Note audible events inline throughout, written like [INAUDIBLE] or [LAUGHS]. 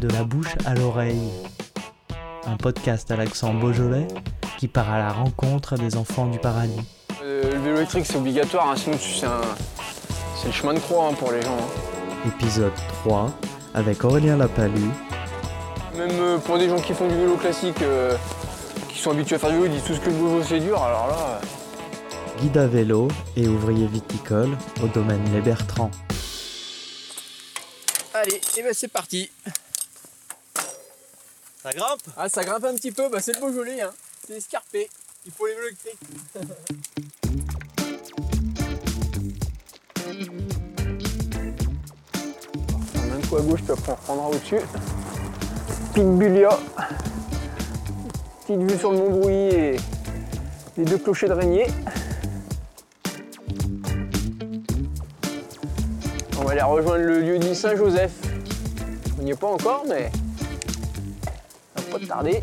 de la bouche à l'oreille. Un podcast à l'accent beaujolais qui part à la rencontre des enfants du paradis. Euh, le vélo électrique c'est obligatoire, hein, sinon c'est un... c'est le chemin de croix hein, pour les gens. hein. Épisode 3 avec Aurélien Lapalu, Même euh, pour des gens qui font du vélo classique, euh, qui sont habitués à faire du vélo, ils disent tous que le vélo c'est dur, alors là... euh, guide à vélo et ouvrier viticole au domaine Les Bertrands. Allez, et ben c'est parti Ça grimpe Ah ça grimpe un petit peu, bah c'est le Beaujolais, hein. c'est escarpé, il faut les prend un coup à gauche, puis après on reprendra au-dessus. Pitbulia. Petite vue sur le Mont Brouilly et les deux clochers de Régnier. On va aller rejoindre le lieu dit Saint-Joseph. On n'y est pas encore, mais pas tarder.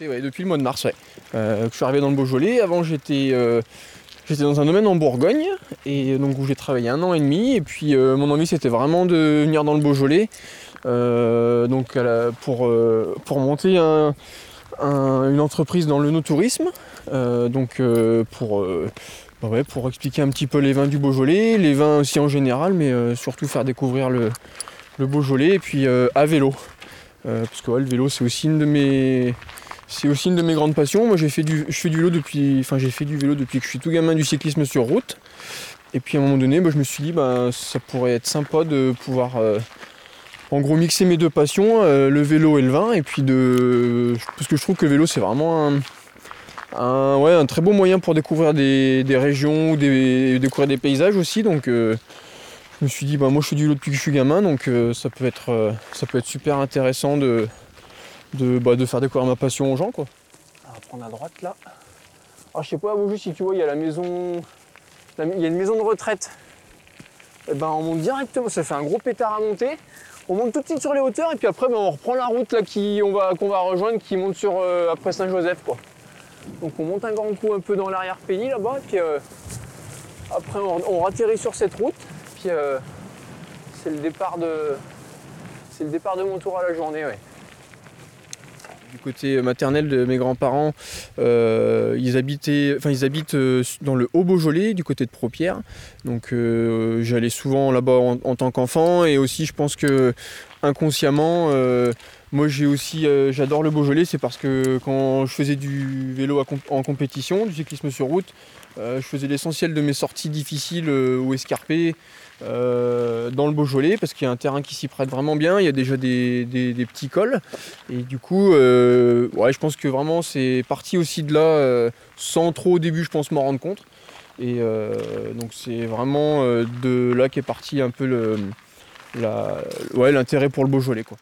Et ouais, depuis le mois de mars, ouais. Euh, je suis arrivé dans le Beaujolais. Avant, j'étais euh, j'étais dans un domaine en Bourgogne, et donc où j'ai travaillé un an et demi. Et puis, euh, mon envie, c'était vraiment de venir dans le Beaujolais, donc pour, monter un- un- une entreprise dans le no-tourisme. Donc, pour, ouais, pour expliquer un petit peu les vins du Beaujolais, les vins aussi en général, mais euh, surtout faire découvrir le, le Beaujolais, et puis euh, à vélo. Euh, parce que le vélo, c'est aussi une de mes c'est aussi une de mes grandes passions. Moi, j'ai fait du, je fais du vélo depuis, enfin, j'ai fait du vélo depuis que je suis tout gamin du cyclisme sur route. Et puis à un moment donné, bah, je me suis dit, bah, ça pourrait être sympa de pouvoir, en gros, mixer mes deux passions, le vélo et le vin. Et puis de, parce que je trouve que le vélo, c'est vraiment un, un- ouais, un très beau moyen pour découvrir des, des régions, ou découvrir des paysages aussi. Donc, euh, je me suis dit, bah, moi, je fais du vélo depuis que je suis gamin, donc euh, ça peut être, euh, ça peut être super intéressant de de, bah, de faire découvrir ma passion aux gens quoi. On va prendre à droite là. Alors je sais pas Beaujeu si tu vois il y a la maison. Il y a une maison de retraite. Et ben on monte directement, ça fait un gros pétard à monter. On monte tout de suite sur les hauteurs et puis après ben, on reprend la route là qui on va qu'on va rejoindre qui monte sur après Saint-Joseph quoi. Donc on monte un grand coup un peu dans l'arrière-pays là-bas puis euh, après on, on sur cette route. Puis euh, c'est le départ de. C'est le départ de mon tour à la journée du côté maternel de mes grands-parents, euh, ils habitent dans le Haut-Beaujolais, du côté de Propierre. Donc j'allais souvent là-bas en, tant qu'enfant et aussi je pense que inconsciemment, moi j'ai aussi, euh, j'adore le Beaujolais, c'est parce que quand je faisais du vélo en compétition, du cyclisme sur route, euh, je faisais l'essentiel de mes sorties difficiles euh, ou escarpées dans le Beaujolais parce qu'il y a un terrain qui s'y prête vraiment bien, il y a déjà des, petits cols. Et du coup, ouais, je pense que vraiment c'est parti aussi de là, sans trop au début, je pense, m'en rendre compte. Et donc c'est vraiment de là qu'est parti un peu l'intérêt pour le Beaujolais. Quoi.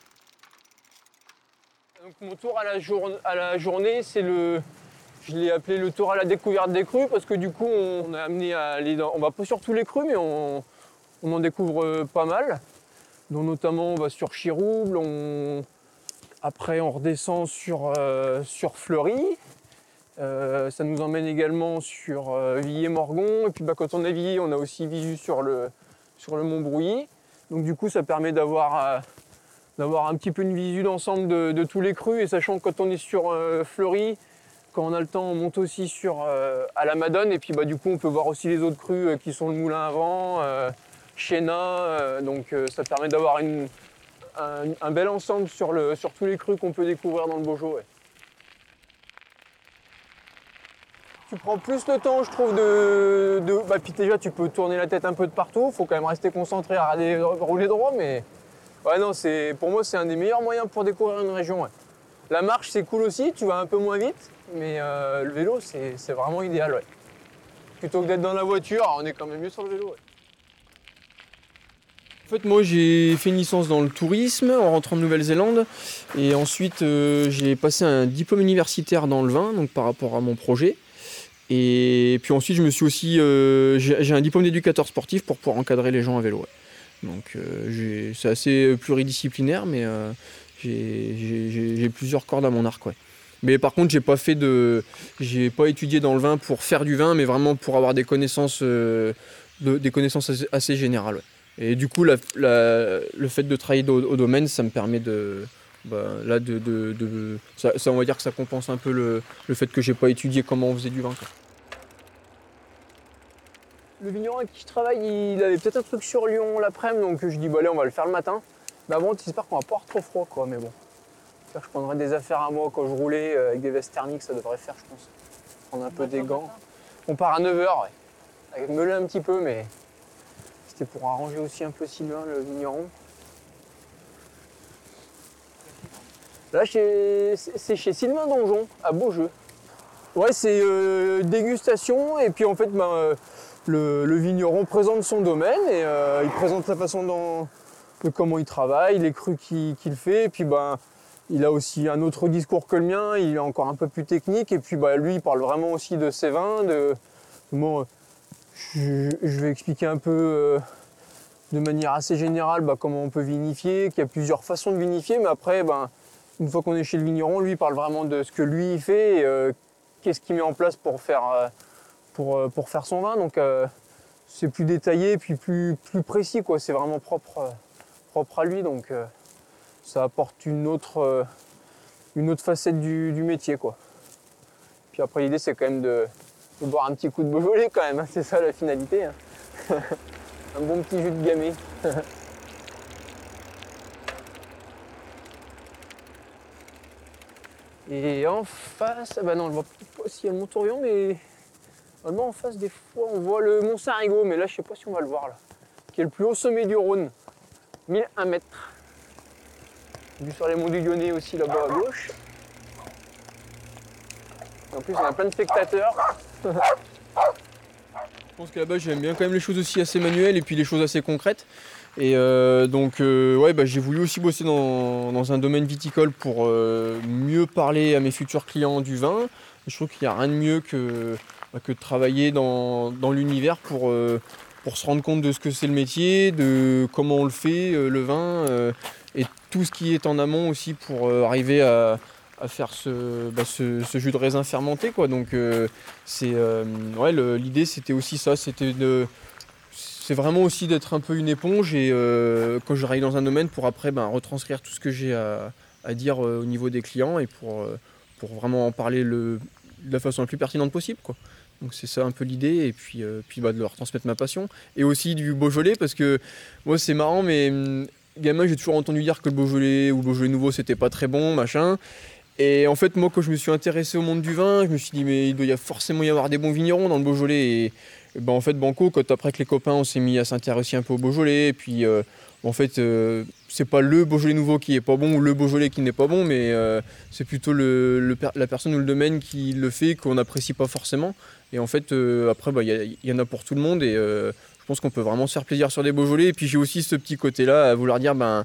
Mon tour à la, journée, c'est le, je l'ai appelé le tour à la découverte des crues parce que du coup, on, est amené à aller dans, on va pas sur tous les crus, mais on, on en découvre euh, pas mal. Donc notamment, on va sur Chirouble, après, on redescend sur, euh, sur Fleury. Euh, ça nous emmène également sur Villiers-Morgon. Et puis bah, quand on est Villiers, on a aussi visu sur le, sur le Mont Brouilly. Donc du coup, ça permet d'avoir d'avoir un petit peu une visu d'ensemble de, tous les crus. Et sachant que quand on est sur euh, Fleury, quand on a le temps, on monte aussi sur, euh, à la Madone. Et puis bah, du coup, on peut voir aussi les autres crus euh, qui sont le Moulin à Vent, Chéna. donc ça permet d'avoir un, un bel ensemble sur, le, sur tous les crus qu'on peut découvrir dans le Beaujolais. Tu prends plus le temps, je trouve, de. bah, puis déjà, tu peux tourner la tête un peu de partout. faut quand même rester concentré à regarder- rouler droit, mais. Ouais, non, c'est, pour moi, c'est un des meilleurs moyens pour découvrir une région. La marche, c'est cool aussi, tu vas un peu moins vite, mais euh, le vélo, c'est, vraiment idéal. Ouais. Plutôt que d'être dans la voiture, on est quand même mieux sur le vélo. En fait, moi, j'ai fait une licence dans le tourisme en rentrant de Nouvelle-Zélande. Et ensuite, euh, j'ai passé un diplôme universitaire dans le vin, donc par rapport à mon projet. Et puis ensuite, je me suis aussi. euh, j'ai un diplôme d'éducateur sportif pour pouvoir encadrer les gens à vélo. Donc, euh, c'est assez pluridisciplinaire, mais euh, j'ai- plusieurs cordes à mon arc. Ouais. Mais par contre, j'ai pas fait de, j'ai pas étudié dans le vin pour faire du vin, mais vraiment pour avoir des connaissances euh, des connaissances assez, générales. Et du coup, le fait de travailler au, domaine, ça me permet de, bah, là, de, ça, on va dire que ça compense un peu le, fait que j'ai pas étudié comment on faisait du vin. Le vigneron avec qui je travaille, il avait peut-être un truc sur Lyon l'après-midi, donc je dis bah allez, on va le faire le matin. Mais avant, j'espère qu'on va pas avoir trop froid, quoi. Mais bon, je prendrai des affaires à moi quand je roulais euh, avec des vestes thermiques, ça devrait faire, je pense. Prendre un peu des gants. On part à 9h, ouais. Avec meuler un petit peu, mais c'était pour arranger aussi un peu Sylvain, le vigneron. Là, c'est chez Sylvain Donjon, à Beaujeu. Ouais, c'est euh, dégustation, et puis en fait, ben, euh, le, vigneron présente son domaine, et il présente sa façon de comment il travaille, les crus qu'il fait, et puis ben, il a aussi un autre discours que le mien, il est encore un peu plus technique, et puis bah, lui, il parle vraiment aussi de ses vins, de je, vais expliquer un peu euh, de manière assez générale bah, comment on peut vinifier, qu'il y a plusieurs façons de vinifier, mais après, ben, une fois qu'on est chez le vigneron, lui, il parle vraiment de ce que lui, il fait, et euh, qu'est-ce qu'il met en place pour faire, euh, pour, pour, faire son vin. Donc, c'est plus détaillé, puis plus, plus précis, quoi. C'est vraiment propre, propre à lui, donc ça apporte une autre, euh, une autre facette du, métier. Quoi. Puis après, l'idée, c'est quand même de, boire un petit coup de Beaujolais quand même. Hein. c'est ça la finalité. Hein. [LAUGHS] un bon petit jus de gamay. [LAUGHS] Et en face, ah bah non, je vois pas s'il y a le mais normalement en face des fois on voit le Mont Saint-Rigaud, mais là je sais pas si on va le voir là, qui est le plus haut sommet du Rhône, 1001 mètres. Vu sur les monts du Lyonnais aussi là-bas à gauche. En plus, y a plein de spectateurs. Je pense que là-bas, j'aime bien quand même les choses aussi assez manuelles et puis les choses assez concrètes. Et euh, donc, euh, ouais, bah, j'ai voulu aussi bosser dans, un domaine viticole pour euh, mieux parler à mes futurs clients du vin. Je trouve qu'il n'y a rien de mieux que, que de travailler dans, l'univers pour, pour se rendre compte de ce que c'est le métier, de comment on le fait, le vin et tout ce qui est en amont aussi pour euh, arriver à, faire bah, ce, jus de raisin fermenté. Quoi. Donc euh, euh, ouais, l'idée c'était aussi ça, c'était de c'est vraiment aussi d'être un peu une éponge et quand je travaille dans un domaine pour après ben, retranscrire tout ce que j'ai à, dire au niveau des clients et pour, pour vraiment en parler le, de la façon la plus pertinente possible. Quoi. Donc c'est ça un peu l'idée et puis, puis bah, de leur transmettre ma passion et aussi du Beaujolais parce que moi c'est marrant mais hum, gamin, j'ai toujours entendu dire que le Beaujolais ou le Beaujolais nouveau, c'était pas très bon, machin. Et en fait, moi, quand je me suis intéressé au monde du vin, je me suis dit, mais il doit y forcément y avoir des bons vignerons dans le Beaujolais. Et, ben, en fait, Banco, quand après que les copains, on s'est mis à s'intéresser un peu au Beaujolais, et puis euh, en fait, euh, c'est pas le Beaujolais nouveau qui est pas bon ou le Beaujolais qui n'est pas bon, mais euh, c'est plutôt la personne ou le domaine qui le fait qu'on n'apprécie pas forcément. Et en fait, après, bah, il y, en a pour tout le monde. Et je pense qu'on peut vraiment se faire plaisir sur des Beaujolais. Et puis j'ai aussi ce petit côté-là à vouloir dire, ben,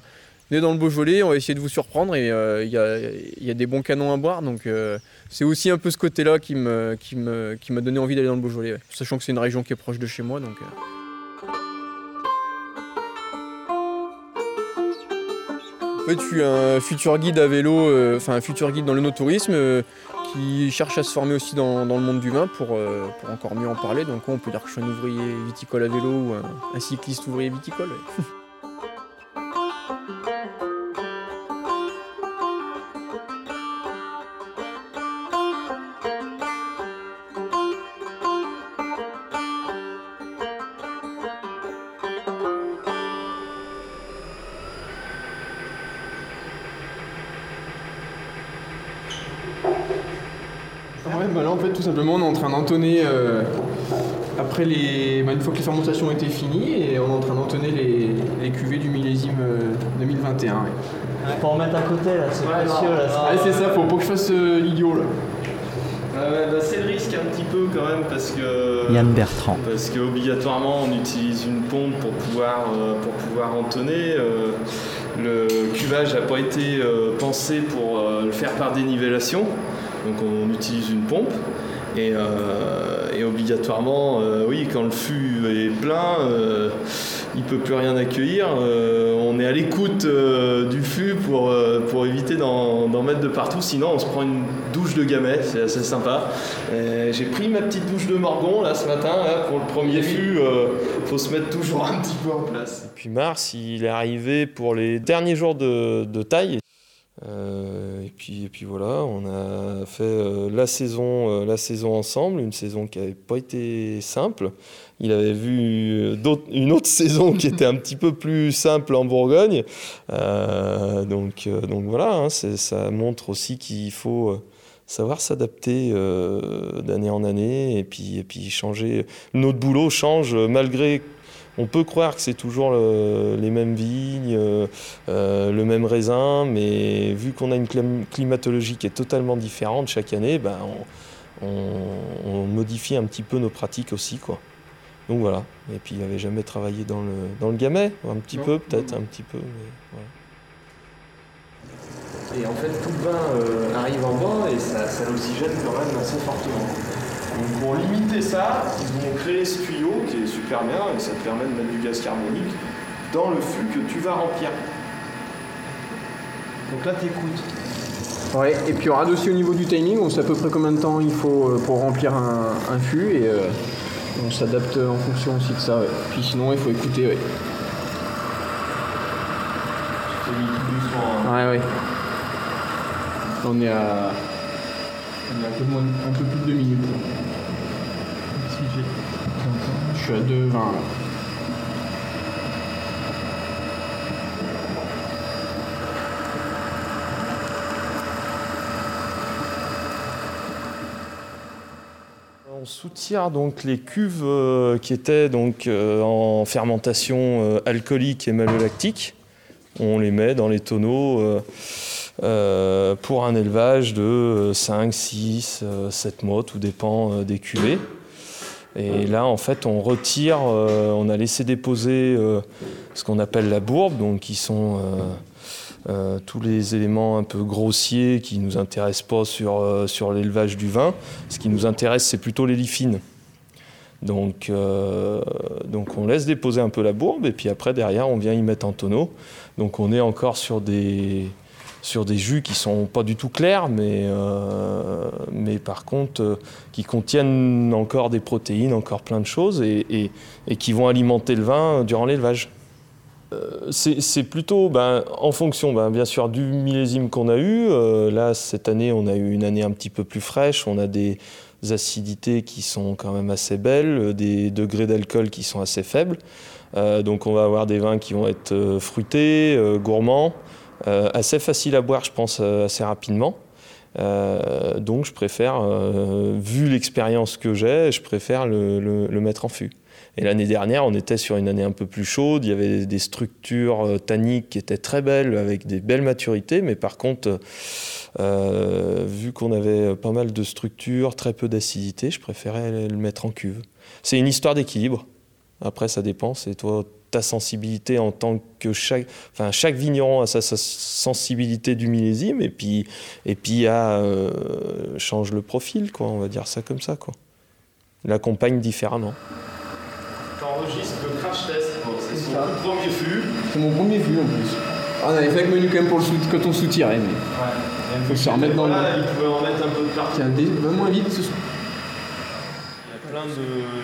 venez dans le Beaujolais, on va essayer de vous surprendre et euh, il y, a, des bons canons à boire. Donc euh, c'est aussi un peu ce côté-là qui m'a donné envie d'aller dans le Beaujolais, sachant que c'est une région qui est proche de chez moi. Fait, je suis un futur guide à vélo, enfin un futur guide dans le no-tourisme qui cherche à se former aussi dans, le monde du vin pour, euh, pour, encore mieux en parler. Donc on peut dire que je suis un ouvrier viticole à vélo ou un, cycliste ouvrier viticole. [LAUGHS] simplement on est en train d'entonner euh, après les. Bah, une fois que les fermentations ont été finies et on est en train d'entonner les, cuvées du millésime 2021. Euh, ouais. Je peux en mettre à côté là, c'est précieux là. Ah, c'est ça, faut pas que je fasse euh, l'idiot là. Bah, c'est le risque un petit peu quand même parce que. Yann Bertrand. Parce qu'obligatoirement on utilise une pompe pour pouvoir, pour pouvoir entonner. le cuvage n'a pas été pensé pour le faire par dénivellation. Donc on utilise une pompe et, euh, obligatoirement, euh, oui, quand le fût est plein, euh, il peut plus rien accueillir. on est à l'écoute du fût pour, pour éviter d'en mettre de partout, sinon on se prend une douche de gamay, c'est assez sympa. J'ai pris ma petite douche de morgon là ce matin pour le premier fût, il faut se mettre toujours un petit peu en place. Et puis Mars, il est arrivé pour les derniers jours de, de taille. Euh, et, puis, et puis voilà, on a fait euh, la, saison, euh, la saison ensemble, une saison qui n'avait pas été simple. Il avait vu une autre [LAUGHS] saison qui était un petit peu plus simple en Bourgogne. donc, donc voilà, hein, ça montre aussi qu'il faut savoir s'adapter d'année en année et puis, et puis changer. Notre boulot change malgré on peut croire que c'est toujours les mêmes vignes, euh, euh, le même raisin, mais vu qu'on a une climatologie qui est totalement différente chaque année, ben, on, modifie un petit peu nos pratiques aussi. Quoi. Donc voilà. Et puis il n'avait jamais travaillé dans le, dans le gamay, un petit peu peut-être, un petit peu. Et en fait, tout le vin euh, arrive en bas et ça, ça l'oxygène quand même assez fortement. Donc pour limiter ça, ils ont créé ce tuyau qui est super bien et ça te permet de mettre du gaz carbonique dans le fût que tu vas remplir. Donc là, tu écoutes. Ouais, et puis on regarde aussi au niveau du timing, on sait à peu près combien de temps il faut euh, pour remplir un, fût et euh, on s'adapte en fonction aussi de ça. Puis sinon, il faut écouter. Ouais. Hein. Ouais, ouais. On est à, on est un, peu moins, un peu plus de deux minutes. Je suis à 2,20 On soutient donc les cuves euh, qui étaient donc euh, en fermentation euh, alcoolique et malolactique. On les met dans les tonneaux pour un élevage de 5, 6, 7 mois, tout dépend des cuvées. Et là, en fait, on retire, euh, on a laissé déposer euh, ce qu'on appelle la bourbe, donc qui sont euh, tous les éléments un peu grossiers qui ne nous intéressent pas sur, sur l'élevage du vin. Ce qui nous intéresse, c'est plutôt les lifines. Donc, donc on laisse déposer un peu la bourbe et puis après derrière on vient y mettre en tonneau. Donc on est encore sur des, sur des jus qui sont pas du tout clairs, mais, euh, mais par contre euh, qui contiennent encore des protéines, encore plein de choses, et, et, qui vont alimenter le vin durant l'élevage. Euh, c'est plutôt ben, en fonction, ben, bien sûr, du millésime qu'on a eu. là, cette année, on a eu une année un petit peu plus fraîche. On a des acidités qui sont quand même assez belles, des degrés d'alcool qui sont assez faibles. donc, on va avoir des vins qui vont être fruités, gourmands. Euh, assez facile à boire, je pense, euh, assez rapidement. Euh, donc je préfère, vu l'expérience que j'ai, je préfère le, mettre en fût. Et l'année dernière, on était sur une année un peu plus chaude, il y avait des structures tanniques qui étaient très belles, avec des belles maturités, mais par contre, vu qu'on avait pas mal de structures, très peu d'acidité, je préférais le mettre en cuve. C'est une histoire d'équilibre. Après, ça dépend, c'est toi, ta sensibilité en tant que chaque, enfin chaque vigneron a sa, sensibilité du millésime et puis et puis a, euh, change le profil quoi, on va dire ça comme ça quoi. L'accompagne différemment. T'enregistres le crash test, c'est son premier fût. C'est mon premier fût en plus. Ah, on avait fait avec menu quand même pour le quand on soutirait mais. Ouais. Il faut se remettre dans le. il pouvait en mettre un peu de partout. Tiens, va moins vite ce soir.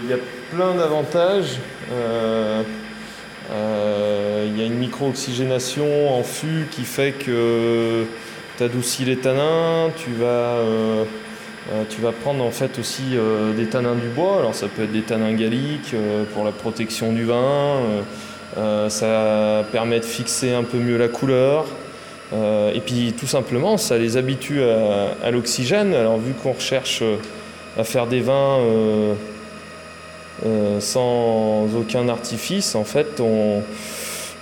Il y a plein d'avantages. Euh, il y a une micro-oxygénation en fût qui fait que tu adoucis les tanins, tu vas, euh, euh, tu vas prendre en fait aussi des tanins du bois. Alors ça peut être des tanins galliques pour la protection du vin, ça permet de fixer un peu mieux la couleur. et puis tout simplement, ça les habitue à, l'oxygène. Alors vu qu'on recherche à faire des vins euh, sans aucun artifice. En fait, on,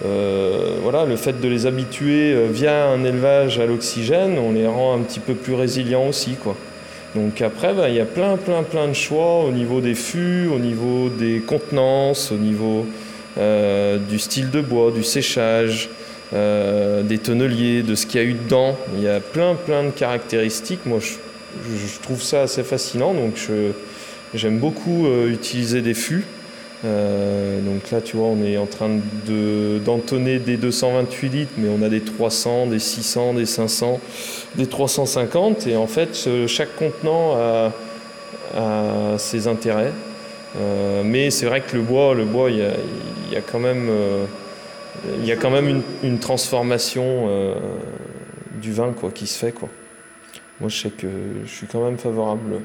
euh, voilà, le fait de les habituer euh, via un élevage à l'oxygène, on les rend un petit peu plus résilients aussi. Quoi. Donc après, bah, il y a plein, plein, plein de choix au niveau des fûts, au niveau des contenances, au niveau du style de bois, du séchage, des tonneliers, de ce qu'il y a eu dedans. Il y a plein, plein de caractéristiques. Moi, je, je trouve ça assez fascinant. Donc je, J'aime beaucoup euh, utiliser des fûts Euh, donc là, tu vois, on est en train de- d'entonner des 228 litres, mais on a des 300, des 600, des 500, des 350. Et en fait, chaque contenant a, ses intérêts. Euh, mais c'est vrai que le bois, le bois, il y a, quand même, y a quand même une, transformation du vin quoi, qui se fait. Quoi. Moi, je sais que je suis quand même favorable.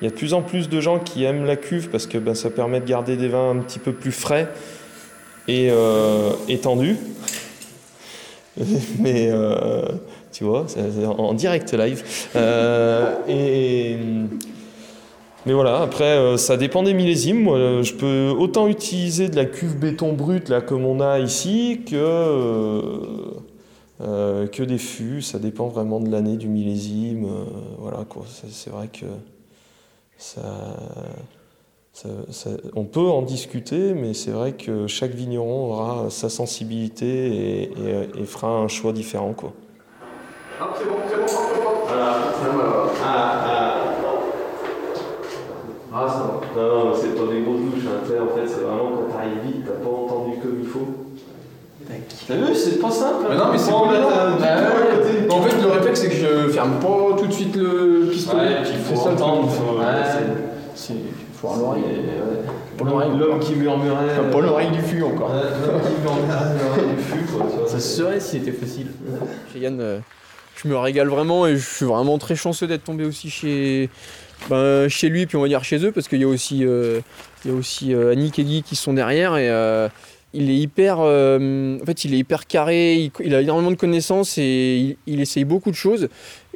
Il y a de plus en plus de gens qui aiment la cuve parce que ben, ça permet de garder des vins un petit peu plus frais et euh, étendus. [LAUGHS] Mais euh, tu vois, en direct live. Euh, et, mais voilà, après, euh, ça dépend des millésimes. Moi, je peux autant utiliser de la cuve béton brut, là, comme on a ici, que, que des fûts. Ça dépend vraiment de l'année, du millésime. voilà, C'est vrai que ça, ça- ça- on peut en discuter, mais c'est vrai que chaque vigneron aura sa sensibilité et, et- et fera un choix différent, quoi. Ah, ça va. Non, non, c'est pas des grosses douches. Hein. En fait, c'est vraiment quand t'arrives vite, t'as pas entendu comme il faut. T'as vu, c'est pas simple. Mais non, mais c'est pas Bah peu à ouais. côté. En fait, le réflexe, c'est que je ferme pas tout de suite le pistolet. Ouais, puis il faut ça, entendre. Faut, Ouais. c'est- faut avoir l'oreille. Pour. L'homme qui murmurait. Enfin, pas l'oreille du fût encore. L'homme qui murmurait l'oreille du fût, quoi. Ça serait s'il était facile. Chez Yann, euh, je me régale vraiment et je suis vraiment très chanceux d'être tombé aussi chez, ben, chez lui, puis on va dire chez eux, parce qu'il y a aussi, euh, il y a aussi euh, Annick et Guy qui sont derrière et euh, il est hyper, euh, en fait, il est hyper carré, il, a énormément de connaissances et il, essaye beaucoup de choses.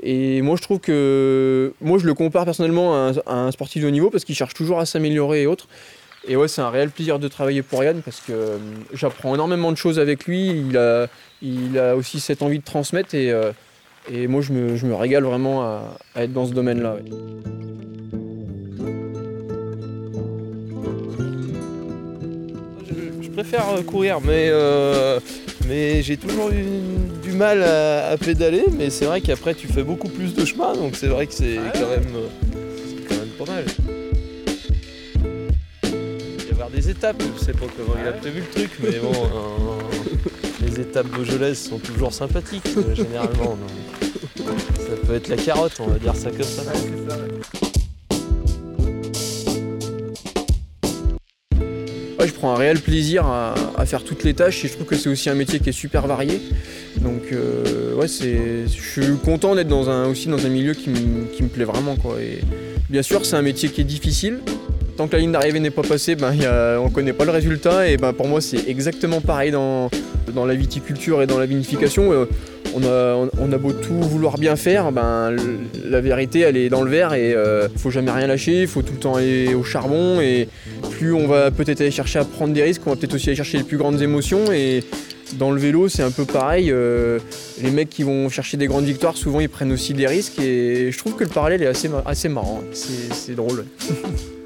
Et moi, je trouve que, moi, je le compare personnellement à un, sportif de haut niveau parce qu'il cherche toujours à s'améliorer et autres. Et ouais, c'est un réel plaisir de travailler pour Yann parce que euh, j'apprends énormément de choses avec lui. Il a, aussi cette envie de transmettre et, euh, et moi je me, je me régale vraiment à, être dans ce domaine-là. Préfère euh, courir, mais, euh, mais j'ai toujours eu du mal à, à pédaler. Mais c'est vrai qu'après, tu fais beaucoup plus de chemin, donc c'est vrai que c'est quand, même, euh, quand même pas mal. Il va y avoir des étapes, je sais pas comment il a prévu le truc, mais bon, [LAUGHS] euh, les étapes beaujolaises sont toujours sympathiques, généralement. donc ça peut être la carotte, on va dire ça comme ça. Je prends un réel plaisir à, faire toutes les tâches et je trouve que c'est aussi un métier qui est super varié. Donc euh, ouais, c'est, je suis content d'être dans un, aussi dans un milieu qui, me- plaît vraiment. Quoi. Et bien sûr, c'est un métier qui est difficile. Tant que la ligne d'arrivée n'est pas passée, ben, on ne connaît pas le résultat. Et ben, pour moi, c'est exactement pareil dans, dans la viticulture et dans la vinification. Euh, on a, beau tout vouloir bien faire, ben, la vérité, elle est dans le verre et euh, faut jamais rien lâcher, il faut tout le temps aller au charbon. Et plus on va peut-être aller chercher à prendre des risques, on va peut-être aussi aller chercher les plus grandes émotions. Et dans le vélo, c'est un peu pareil. euh, les mecs qui vont chercher des grandes victoires, souvent ils prennent aussi des risques. Et je trouve que le parallèle est assez, ma- assez marrant. C'est drôle. [LAUGHS]